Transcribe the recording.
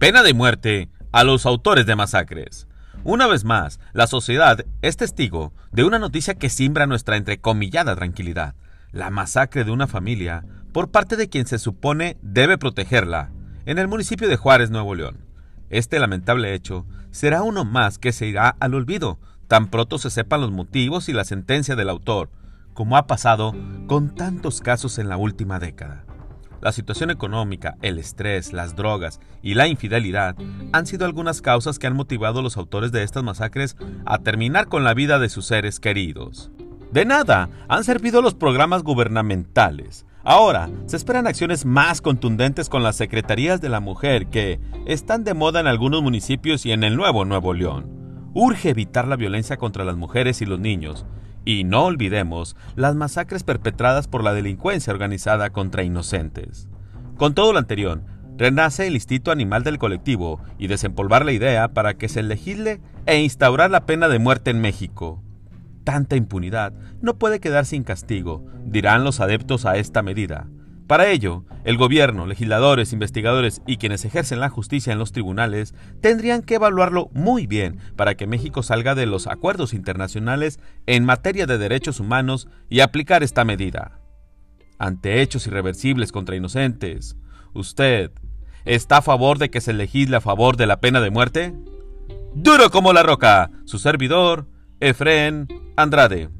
Pena de muerte a los autores de masacres. Una vez más, la sociedad es testigo de una noticia que simbra nuestra entrecomillada tranquilidad. La masacre de una familia por parte de quien se supone debe protegerla, en el municipio de Juárez, Nuevo León. Este lamentable hecho será uno más que se irá al olvido, tan pronto se sepan los motivos y la sentencia del autor, como ha pasado con tantos casos en la última década. La situación económica, el estrés, las drogas y la infidelidad han sido algunas causas que han motivado a los autores de estas masacres a terminar con la vida de sus seres queridos. De nada han servido los programas gubernamentales. Ahora se esperan acciones más contundentes con las secretarías de la mujer que están de moda en algunos municipios y en el nuevo Nuevo León. Urge evitar la violencia contra las mujeres y los niños, y no olvidemos las masacres perpetradas por la delincuencia organizada contra inocentes. Con todo lo anterior, renace el instinto animal del colectivo y desempolvar la idea para que se legisle e instaurar la pena de muerte en México. Tanta impunidad no puede quedar sin castigo, dirán los adeptos a esta medida. Para ello, el gobierno, legisladores, investigadores y quienes ejercen la justicia en los tribunales tendrían que evaluarlo muy bien para que México salga de los acuerdos internacionales en materia de derechos humanos y aplicar esta medida. Ante hechos irreversibles contra inocentes, ¿usted está a favor de que se legisle a favor de la pena de muerte? Duro como la roca, su servidor, Efren Andrade.